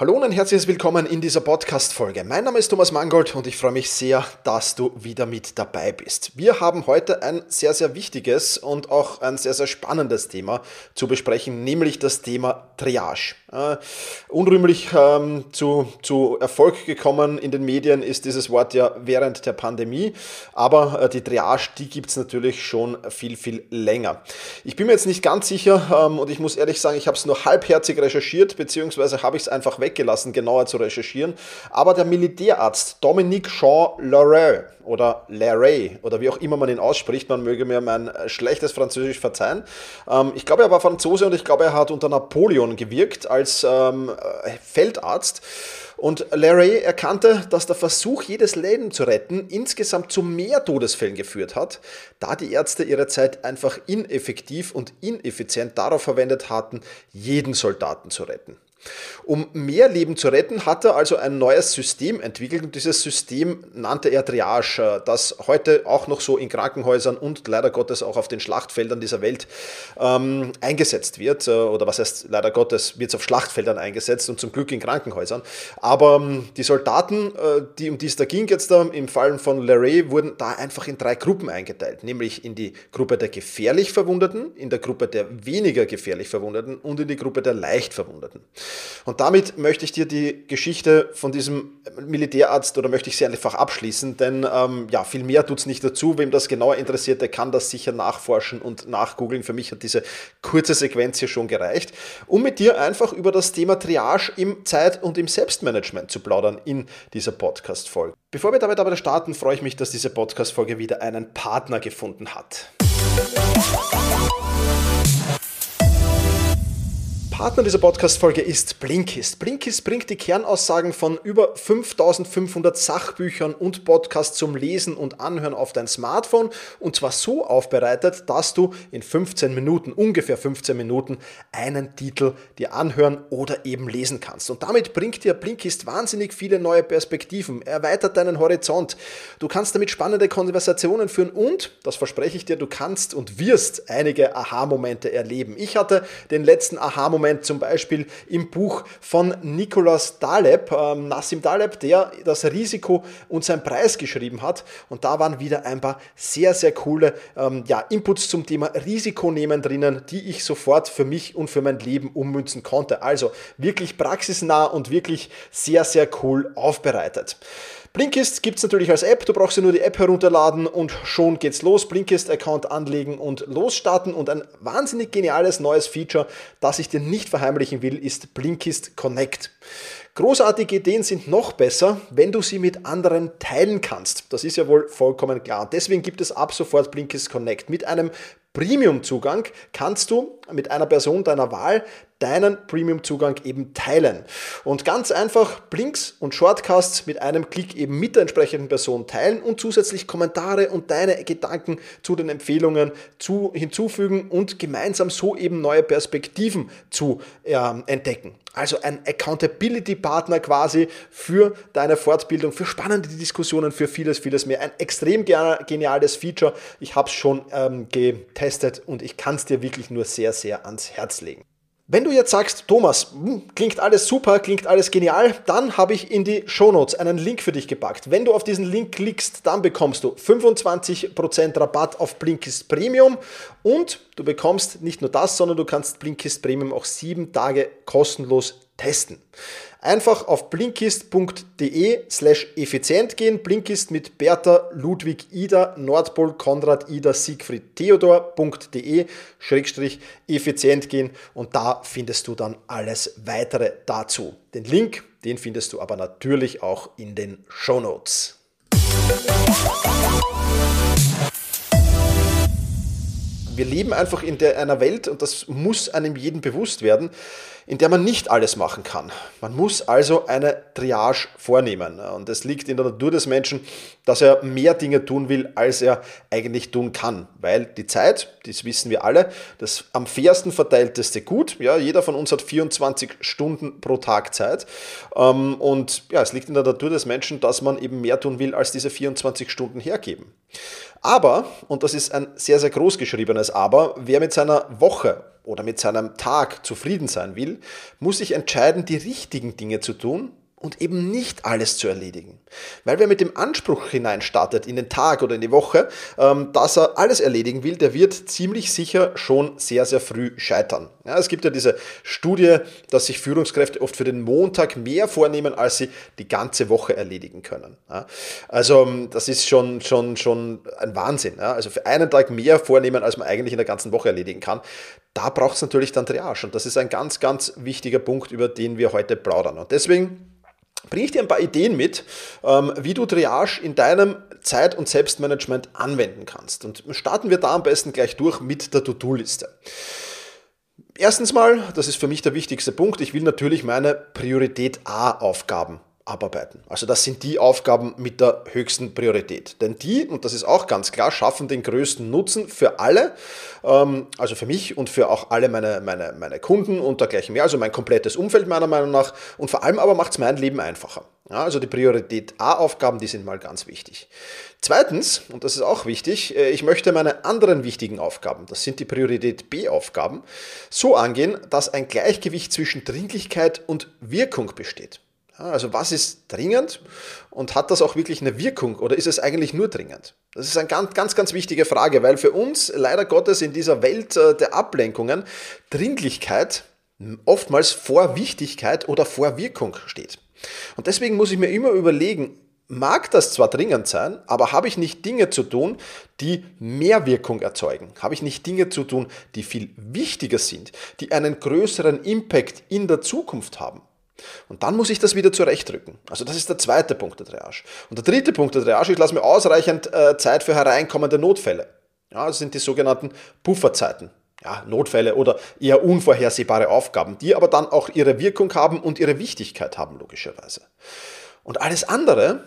Hallo und ein herzliches Willkommen in dieser Podcast-Folge. Mein Name ist Thomas Mangold und ich freue mich sehr, dass du wieder mit dabei bist. Wir haben heute ein sehr, sehr wichtiges und auch ein sehr, sehr spannendes Thema zu besprechen, nämlich das Thema Triage. Äh, unrühmlich ähm, zu, zu Erfolg gekommen in den Medien ist dieses Wort ja während der Pandemie, aber äh, die Triage, die gibt es natürlich schon viel, viel länger. Ich bin mir jetzt nicht ganz sicher ähm, und ich muss ehrlich sagen, ich habe es nur halbherzig recherchiert, beziehungsweise habe ich es einfach weg weggelassen, genauer zu recherchieren. Aber der Militärarzt Dominique Jean Larrey oder Larrey oder wie auch immer man ihn ausspricht, man möge mir mein schlechtes Französisch verzeihen. Ähm, ich glaube, er war Franzose und ich glaube, er hat unter Napoleon gewirkt als ähm, Feldarzt. Und Larry erkannte, dass der Versuch, jedes Leben zu retten, insgesamt zu mehr Todesfällen geführt hat, da die Ärzte ihre Zeit einfach ineffektiv und ineffizient darauf verwendet hatten, jeden Soldaten zu retten. Um mehr Leben zu retten, hat er also ein neues System entwickelt und dieses System nannte er Triage, das heute auch noch so in Krankenhäusern und leider Gottes auch auf den Schlachtfeldern dieser Welt ähm, eingesetzt wird. Äh, oder was heißt leider Gottes, wird es auf Schlachtfeldern eingesetzt und zum Glück in Krankenhäusern. Aber ähm, die Soldaten, äh, die, um die es da ging jetzt da, im Fall von Larray, wurden da einfach in drei Gruppen eingeteilt, nämlich in die Gruppe der gefährlich Verwundeten, in der Gruppe der weniger gefährlich Verwundeten und in die Gruppe der leicht Verwundeten. Und damit möchte ich dir die Geschichte von diesem Militärarzt oder möchte ich sie einfach abschließen, denn ähm, ja, viel mehr tut es nicht dazu. Wem das genauer interessiert, der kann das sicher nachforschen und nachgoogeln. Für mich hat diese kurze Sequenz hier schon gereicht, um mit dir einfach über das Thema Triage im Zeit- und im Selbstmanagement zu plaudern in dieser Podcast-Folge. Bevor wir damit aber starten, freue ich mich, dass diese Podcast-Folge wieder einen Partner gefunden hat. Partner dieser Podcast-Folge ist Blinkist. Blinkist bringt die Kernaussagen von über 5500 Sachbüchern und Podcasts zum Lesen und Anhören auf dein Smartphone und zwar so aufbereitet, dass du in 15 Minuten, ungefähr 15 Minuten, einen Titel dir anhören oder eben lesen kannst. Und damit bringt dir Blinkist wahnsinnig viele neue Perspektiven, erweitert deinen Horizont. Du kannst damit spannende Konversationen führen und, das verspreche ich dir, du kannst und wirst einige Aha-Momente erleben. Ich hatte den letzten Aha-Moment Moment zum Beispiel im Buch von Nicolas Daleb, ähm, Nassim Daleb, der das Risiko und seinen Preis geschrieben hat. Und da waren wieder ein paar sehr, sehr coole ähm, ja, Inputs zum Thema Risiko nehmen drinnen, die ich sofort für mich und für mein Leben ummünzen konnte. Also wirklich praxisnah und wirklich sehr, sehr cool aufbereitet. Blinkist gibt es natürlich als App. Du brauchst dir nur die App herunterladen und schon geht's los. Blinkist-Account anlegen und losstarten. Und ein wahnsinnig geniales neues Feature, das ich dir nicht verheimlichen will, ist Blinkist Connect. Großartige Ideen sind noch besser, wenn du sie mit anderen teilen kannst. Das ist ja wohl vollkommen klar. deswegen gibt es ab sofort Blinkist Connect. Mit einem Premium-Zugang kannst du mit einer Person deiner Wahl deinen Premium-Zugang eben teilen. Und ganz einfach Blinks und Shortcasts mit einem Klick eben mit der entsprechenden Person teilen und zusätzlich Kommentare und deine Gedanken zu den Empfehlungen zu, hinzufügen und gemeinsam so eben neue Perspektiven zu äh, entdecken. Also ein Accountability-Partner quasi für deine Fortbildung, für spannende Diskussionen, für vieles, vieles mehr. Ein extrem geniales Feature. Ich habe es schon ähm, getestet und ich kann es dir wirklich nur sehr, sehr ans Herz legen. Wenn du jetzt sagst, Thomas, hm, klingt alles super, klingt alles genial, dann habe ich in die Shownotes einen Link für dich gepackt. Wenn du auf diesen Link klickst, dann bekommst du 25% Rabatt auf Blinkist Premium und du bekommst nicht nur das, sondern du kannst Blinkist Premium auch sieben Tage kostenlos testen. Einfach auf blinkist.de slash effizient gehen. Blinkist mit Bertha, Ludwig, Ida, Nordpol, Konrad, Ida, Siegfried, Theodor.de schrägstrich effizient gehen und da findest du dann alles weitere dazu. Den Link, den findest du aber natürlich auch in den Show Notes. Wir leben einfach in der, einer Welt, und das muss einem jeden bewusst werden, in der man nicht alles machen kann. Man muss also eine Triage vornehmen. Und es liegt in der Natur des Menschen, dass er mehr Dinge tun will, als er eigentlich tun kann. Weil die Zeit, das wissen wir alle, das am fairsten verteilteste Gut. Ja, jeder von uns hat 24 Stunden pro Tag Zeit. Ähm, und ja, es liegt in der Natur des Menschen, dass man eben mehr tun will, als diese 24 Stunden hergeben. Aber, und das ist ein sehr, sehr groß geschriebenes Aber, wer mit seiner Woche oder mit seinem Tag zufrieden sein will, muss sich entscheiden, die richtigen Dinge zu tun und eben nicht alles zu erledigen. Weil wer mit dem Anspruch hineinstartet in den Tag oder in die Woche, ähm, dass er alles erledigen will, der wird ziemlich sicher schon sehr, sehr früh scheitern. Ja, es gibt ja diese Studie, dass sich Führungskräfte oft für den Montag mehr vornehmen, als sie die ganze Woche erledigen können. Ja, also ähm, das ist schon, schon, schon ein Wahnsinn. Ja, also für einen Tag mehr vornehmen, als man eigentlich in der ganzen Woche erledigen kann. Da braucht es natürlich dann Triage. Und das ist ein ganz, ganz wichtiger Punkt, über den wir heute plaudern. Und deswegen bringe ich dir ein paar Ideen mit, ähm, wie du Triage in deinem Zeit- und Selbstmanagement anwenden kannst. Und starten wir da am besten gleich durch mit der To-Do-Liste. Erstens mal, das ist für mich der wichtigste Punkt, ich will natürlich meine Priorität A-Aufgaben abarbeiten. Also das sind die Aufgaben mit der höchsten Priorität. Denn die, und das ist auch ganz klar, schaffen den größten Nutzen für alle, ähm, also für mich und für auch alle meine, meine, meine Kunden und dergleichen mehr, also mein komplettes Umfeld meiner Meinung nach. Und vor allem aber macht es mein Leben einfacher. Ja, also die Priorität A-Aufgaben, die sind mal ganz wichtig. Zweitens, und das ist auch wichtig, äh, ich möchte meine anderen wichtigen Aufgaben, das sind die Priorität B-Aufgaben, so angehen, dass ein Gleichgewicht zwischen Dringlichkeit und Wirkung besteht. Also was ist dringend und hat das auch wirklich eine Wirkung oder ist es eigentlich nur dringend? Das ist eine ganz, ganz, ganz wichtige Frage, weil für uns leider Gottes in dieser Welt äh, der Ablenkungen Dringlichkeit oftmals vor Wichtigkeit oder vor Wirkung steht. Und deswegen muss ich mir immer überlegen, mag das zwar dringend sein, aber habe ich nicht Dinge zu tun, die mehr Wirkung erzeugen? Habe ich nicht Dinge zu tun, die viel wichtiger sind, die einen größeren Impact in der Zukunft haben? Und dann muss ich das wieder zurechtrücken. Also das ist der zweite Punkt der Triage. Und der dritte Punkt der Triage, ich lasse mir ausreichend äh, Zeit für hereinkommende Notfälle. Ja, das sind die sogenannten Pufferzeiten. Ja, Notfälle oder eher unvorhersehbare Aufgaben, die aber dann auch ihre Wirkung haben und ihre Wichtigkeit haben, logischerweise. Und alles andere,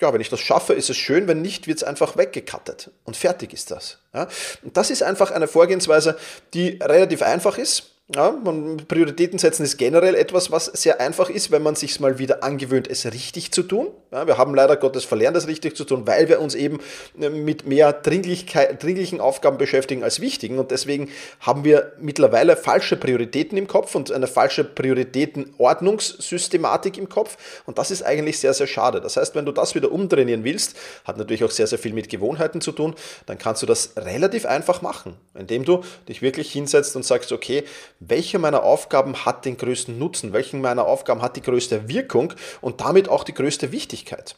ja, wenn ich das schaffe, ist es schön, wenn nicht, wird es einfach weggekattet und fertig ist das. Ja? Und das ist einfach eine Vorgehensweise, die relativ einfach ist, ja, man, Prioritäten setzen ist generell etwas, was sehr einfach ist, wenn man sich mal wieder angewöhnt, es richtig zu tun. Ja, wir haben leider Gottes verlernt, es richtig zu tun, weil wir uns eben äh, mit mehr dringlichen Aufgaben beschäftigen als wichtigen. Und deswegen haben wir mittlerweile falsche Prioritäten im Kopf und eine falsche Prioritätenordnungssystematik im Kopf. Und das ist eigentlich sehr, sehr schade. Das heißt, wenn du das wieder umtrainieren willst, hat natürlich auch sehr, sehr viel mit Gewohnheiten zu tun, dann kannst du das relativ einfach machen, indem du dich wirklich hinsetzt und sagst, okay, welche meiner Aufgaben hat den größten Nutzen, welchen meiner Aufgaben hat die größte Wirkung und damit auch die größte Wichtigkeit.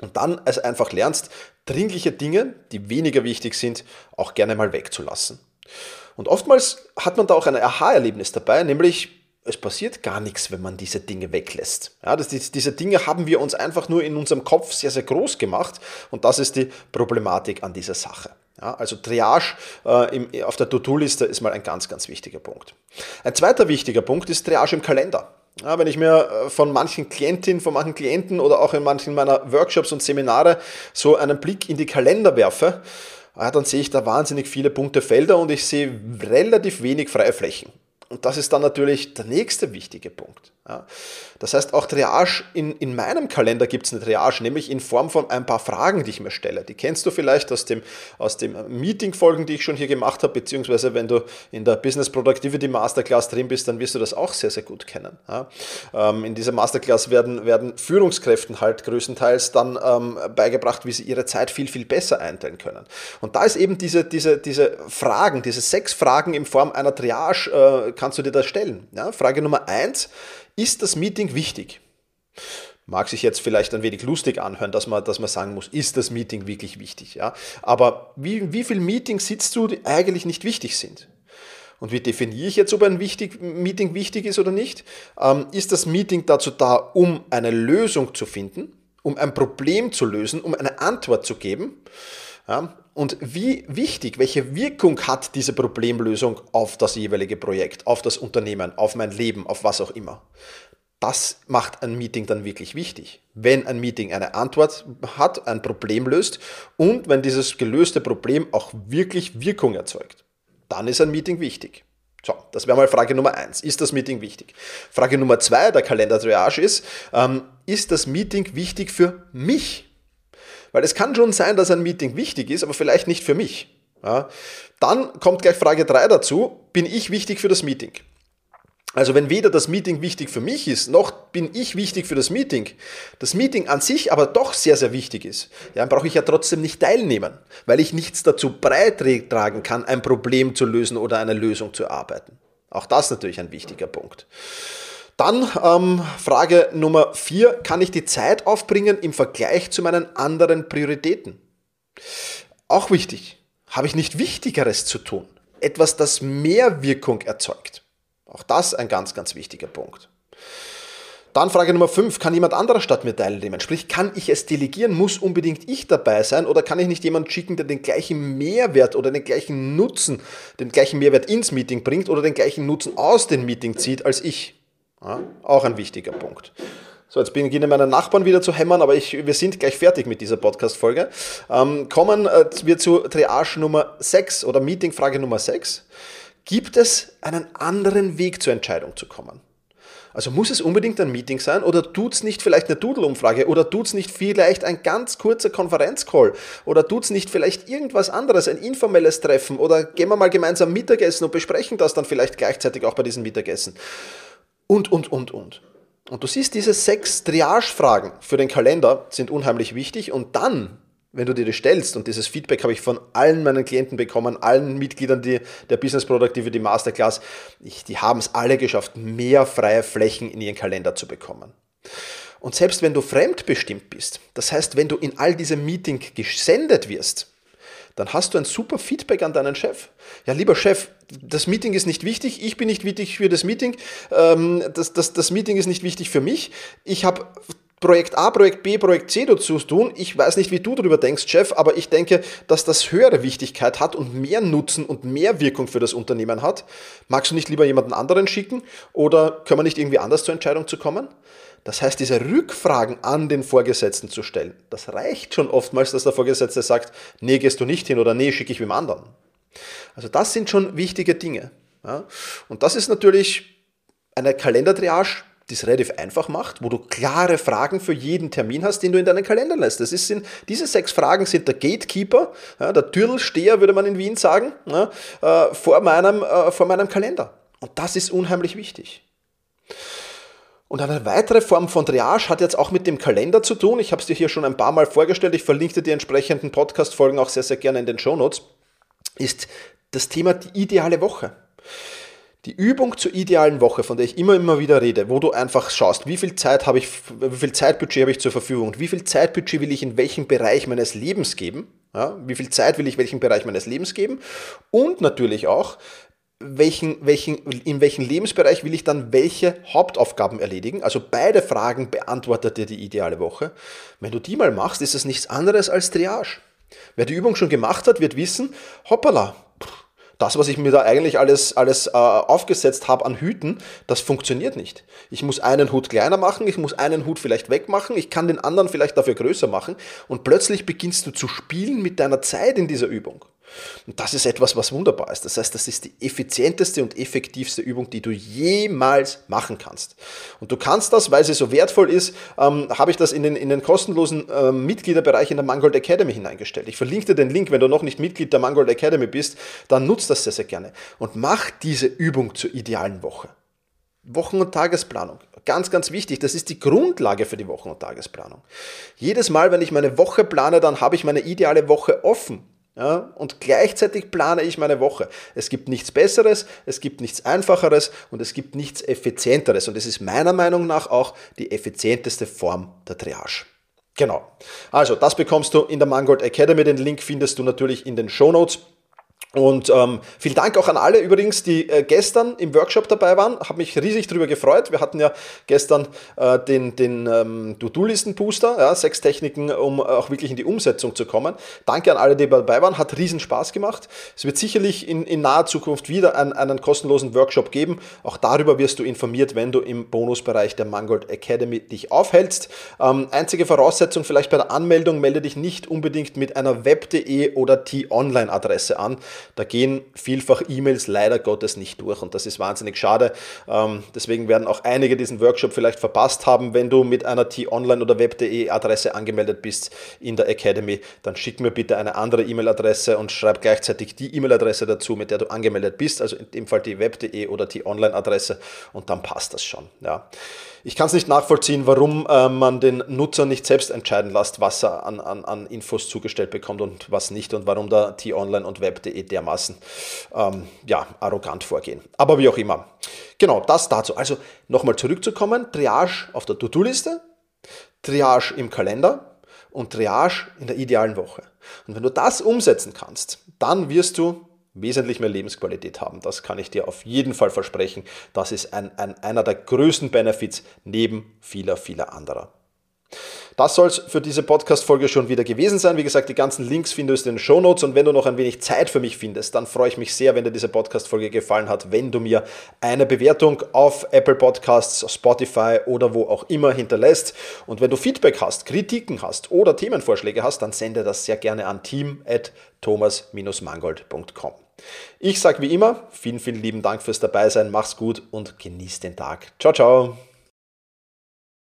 Und dann also einfach lernst, dringliche Dinge, die weniger wichtig sind, auch gerne mal wegzulassen. Und oftmals hat man da auch ein Aha-Erlebnis dabei, nämlich es passiert gar nichts, wenn man diese Dinge weglässt. Ja, das, diese Dinge haben wir uns einfach nur in unserem Kopf sehr, sehr groß gemacht und das ist die Problematik an dieser Sache. Ja, also Triage äh, im, auf der To-Do-Liste ist mal ein ganz, ganz wichtiger Punkt. Ein zweiter wichtiger Punkt ist Triage im Kalender. Ja, wenn ich mir äh, von manchen Klientinnen, von manchen Klienten oder auch in manchen meiner Workshops und Seminare so einen Blick in die Kalender werfe, ja, dann sehe ich da wahnsinnig viele bunte Felder und ich sehe relativ wenig freie Flächen. Und das ist dann natürlich der nächste wichtige Punkt. Ja. Das heißt, auch Triage, in, in meinem Kalender gibt es eine Triage, nämlich in Form von ein paar Fragen, die ich mir stelle. Die kennst du vielleicht aus dem, aus dem Meeting-Folgen, die ich schon hier gemacht habe, beziehungsweise wenn du in der Business Productivity Masterclass drin bist, dann wirst du das auch sehr, sehr gut kennen. Ja. Ähm, in dieser Masterclass werden, werden Führungskräften halt größtenteils dann ähm, beigebracht, wie sie ihre Zeit viel, viel besser einteilen können. Und da ist eben diese, diese, diese Fragen, diese sechs Fragen in Form einer Triage, äh, kannst du dir das stellen. Ja. Frage Nummer eins, ist das Meeting wichtig? Mag sich jetzt vielleicht ein wenig lustig anhören, dass man, dass man sagen muss, ist das Meeting wirklich wichtig? Ja? Aber wie, wie viele Meetings sitzt du, die eigentlich nicht wichtig sind? Und wie definiere ich jetzt, ob ein wichtig, Meeting wichtig ist oder nicht? Ähm, ist das Meeting dazu da, um eine Lösung zu finden, um ein Problem zu lösen, um eine Antwort zu geben? Ja? Und wie wichtig, welche Wirkung hat diese Problemlösung auf das jeweilige Projekt, auf das Unternehmen, auf mein Leben, auf was auch immer? Das macht ein Meeting dann wirklich wichtig. Wenn ein Meeting eine Antwort hat, ein Problem löst und wenn dieses gelöste Problem auch wirklich Wirkung erzeugt, dann ist ein Meeting wichtig. So, das wäre mal Frage Nummer eins. Ist das Meeting wichtig? Frage Nummer zwei der Kalender-Triage ist, ähm, ist das Meeting wichtig für mich? Weil es kann schon sein, dass ein Meeting wichtig ist, aber vielleicht nicht für mich. Ja. Dann kommt gleich Frage 3 dazu, bin ich wichtig für das Meeting? Also wenn weder das Meeting wichtig für mich ist, noch bin ich wichtig für das Meeting, das Meeting an sich aber doch sehr, sehr wichtig ist, ja, dann brauche ich ja trotzdem nicht teilnehmen, weil ich nichts dazu beitragen kann, ein Problem zu lösen oder eine Lösung zu erarbeiten. Auch das natürlich ein wichtiger Punkt. Dann ähm, Frage Nummer vier, kann ich die Zeit aufbringen im Vergleich zu meinen anderen Prioritäten? Auch wichtig. Habe ich nicht Wichtigeres zu tun? Etwas, das mehr Wirkung erzeugt. Auch das ein ganz, ganz wichtiger Punkt. Dann Frage Nummer 5, kann jemand anderer statt mir teilnehmen? Sprich, kann ich es delegieren? Muss unbedingt ich dabei sein? Oder kann ich nicht jemanden schicken, der den gleichen Mehrwert oder den gleichen Nutzen, den gleichen Mehrwert ins Meeting bringt oder den gleichen Nutzen aus dem Meeting zieht als ich? Ja, auch ein wichtiger Punkt. So, jetzt beginnen meine Nachbarn wieder zu hämmern, aber ich, wir sind gleich fertig mit dieser Podcast-Folge. Ähm, kommen äh, wir zu Triage Nummer 6 oder Meeting-Frage Nummer 6. Gibt es einen anderen Weg zur Entscheidung zu kommen? Also muss es unbedingt ein Meeting sein oder tut es nicht vielleicht eine Doodle-Umfrage oder tut es nicht vielleicht ein ganz kurzer Konferenzcall oder tut es nicht vielleicht irgendwas anderes, ein informelles Treffen oder gehen wir mal gemeinsam Mittagessen und besprechen das dann vielleicht gleichzeitig auch bei diesem Mittagessen und, und, und, und. Und du siehst, diese sechs Triage-Fragen für den Kalender sind unheimlich wichtig und dann, wenn du dir das stellst, und dieses Feedback habe ich von allen meinen Klienten bekommen, allen Mitgliedern die, der Business Productivity Masterclass, ich, die haben es alle geschafft, mehr freie Flächen in ihren Kalender zu bekommen. Und selbst wenn du fremdbestimmt bist, das heißt, wenn du in all diese Meeting gesendet wirst, dann hast du ein super Feedback an deinen Chef. Ja, lieber Chef, das Meeting ist nicht wichtig, ich bin nicht wichtig für das Meeting, ähm, das, das, das Meeting ist nicht wichtig für mich. Ich habe Projekt A, Projekt B, Projekt C dazu tun. Ich weiß nicht, wie du darüber denkst, Chef, aber ich denke, dass das höhere Wichtigkeit hat und mehr Nutzen und mehr Wirkung für das Unternehmen hat. Magst du nicht lieber jemanden anderen schicken oder können wir nicht irgendwie anders zur Entscheidung zu kommen? Das heißt, diese Rückfragen an den Vorgesetzten zu stellen, das reicht schon oftmals, dass der Vorgesetzte sagt, nee, gehst du nicht hin oder nee, schicke ich wem anderen. Also das sind schon wichtige Dinge. Und das ist natürlich eine Kalendertriage, es relativ einfach macht, wo du klare Fragen für jeden Termin hast, den du in deinen Kalender lässt. Das ist, sind, diese sechs Fragen sind der Gatekeeper, ja, der Türlsteher, würde man in Wien sagen, ja, äh, vor, meinem, äh, vor meinem Kalender. Und das ist unheimlich wichtig. Und eine weitere Form von Triage hat jetzt auch mit dem Kalender zu tun. Ich habe es dir hier schon ein paar Mal vorgestellt. Ich verlinke dir die entsprechenden Podcast-Folgen auch sehr, sehr gerne in den Show Notes. Ist das Thema die ideale Woche. Die Übung zur idealen Woche, von der ich immer, immer wieder rede, wo du einfach schaust, wie viel Zeit habe ich, wie viel Zeitbudget habe ich zur Verfügung und wie viel Zeitbudget will ich in welchem Bereich meines Lebens geben, ja, wie viel Zeit will ich welchem Bereich meines Lebens geben und natürlich auch, welchen, welchen, in welchem Lebensbereich will ich dann welche Hauptaufgaben erledigen? Also beide Fragen beantwortet dir die ideale Woche. Wenn du die mal machst, ist es nichts anderes als Triage. Wer die Übung schon gemacht hat, wird wissen, hoppala, das, was ich mir da eigentlich alles, alles äh, aufgesetzt habe an Hüten, das funktioniert nicht. Ich muss einen Hut kleiner machen, ich muss einen Hut vielleicht wegmachen, ich kann den anderen vielleicht dafür größer machen und plötzlich beginnst du zu spielen mit deiner Zeit in dieser Übung. Und das ist etwas, was wunderbar ist. Das heißt, das ist die effizienteste und effektivste Übung, die du jemals machen kannst. Und du kannst das, weil sie so wertvoll ist, ähm, habe ich das in den, in den kostenlosen äh, Mitgliederbereich in der Mangold Academy hineingestellt. Ich verlinke dir den Link, wenn du noch nicht Mitglied der Mangold Academy bist, dann nutzt das sehr, sehr gerne. Und mach diese Übung zur idealen Woche. Wochen- und Tagesplanung. Ganz, ganz wichtig. Das ist die Grundlage für die Wochen- und Tagesplanung. Jedes Mal, wenn ich meine Woche plane, dann habe ich meine ideale Woche offen. Ja, und gleichzeitig plane ich meine Woche. Es gibt nichts Besseres, es gibt nichts Einfacheres und es gibt nichts Effizienteres. Und es ist meiner Meinung nach auch die effizienteste Form der Triage. Genau. Also, das bekommst du in der Mangold Academy. Den Link findest du natürlich in den Show Notes. Und ähm, vielen Dank auch an alle übrigens, die äh, gestern im Workshop dabei waren. Habe mich riesig darüber gefreut. Wir hatten ja gestern äh, den, den ähm, To-Do-Listen-Booster, ja, sechs Techniken, um auch wirklich in die Umsetzung zu kommen. Danke an alle, die dabei waren. Hat riesen Spaß gemacht. Es wird sicherlich in, in naher Zukunft wieder einen, einen kostenlosen Workshop geben. Auch darüber wirst du informiert, wenn du im Bonusbereich der Mangold Academy dich aufhältst. Ähm, einzige Voraussetzung vielleicht bei der Anmeldung, melde dich nicht unbedingt mit einer web.de oder T-Online-Adresse an da gehen vielfach E-Mails leider Gottes nicht durch und das ist wahnsinnig schade. Ähm, deswegen werden auch einige diesen Workshop vielleicht verpasst haben. Wenn du mit einer T-Online oder Web.de Adresse angemeldet bist in der Academy, dann schick mir bitte eine andere E-Mail-Adresse und schreib gleichzeitig die E-Mail-Adresse dazu, mit der du angemeldet bist, also in dem Fall die Web.de oder T-Online-Adresse und dann passt das schon. Ja. Ich kann es nicht nachvollziehen, warum äh, man den Nutzer nicht selbst entscheiden lässt, was er an, an, an Infos zugestellt bekommt und was nicht und warum da T-Online und Web.de dermaßen ähm, ja, arrogant vorgehen. Aber wie auch immer. Genau, das dazu. Also nochmal zurückzukommen, Triage auf der To-Do-Liste, Triage im Kalender und Triage in der idealen Woche. Und wenn du das umsetzen kannst, dann wirst du wesentlich mehr Lebensqualität haben. Das kann ich dir auf jeden Fall versprechen. Das ist ein, ein, einer der größten Benefits neben vieler, vieler anderer. Das soll es für diese Podcast-Folge schon wieder gewesen sein. Wie gesagt, die ganzen Links findest du in den Show Notes und wenn du noch ein wenig Zeit für mich findest, dann freue ich mich sehr, wenn dir diese Podcast-Folge gefallen hat, wenn du mir eine Bewertung auf Apple Podcasts, Spotify oder wo auch immer hinterlässt. Und wenn du Feedback hast, Kritiken hast oder Themenvorschläge hast, dann sende das sehr gerne an team.thomas-mangold.com. Ich sage wie immer, vielen, vielen lieben Dank fürs Dabeisein, mach's gut und genieß den Tag. Ciao, ciao.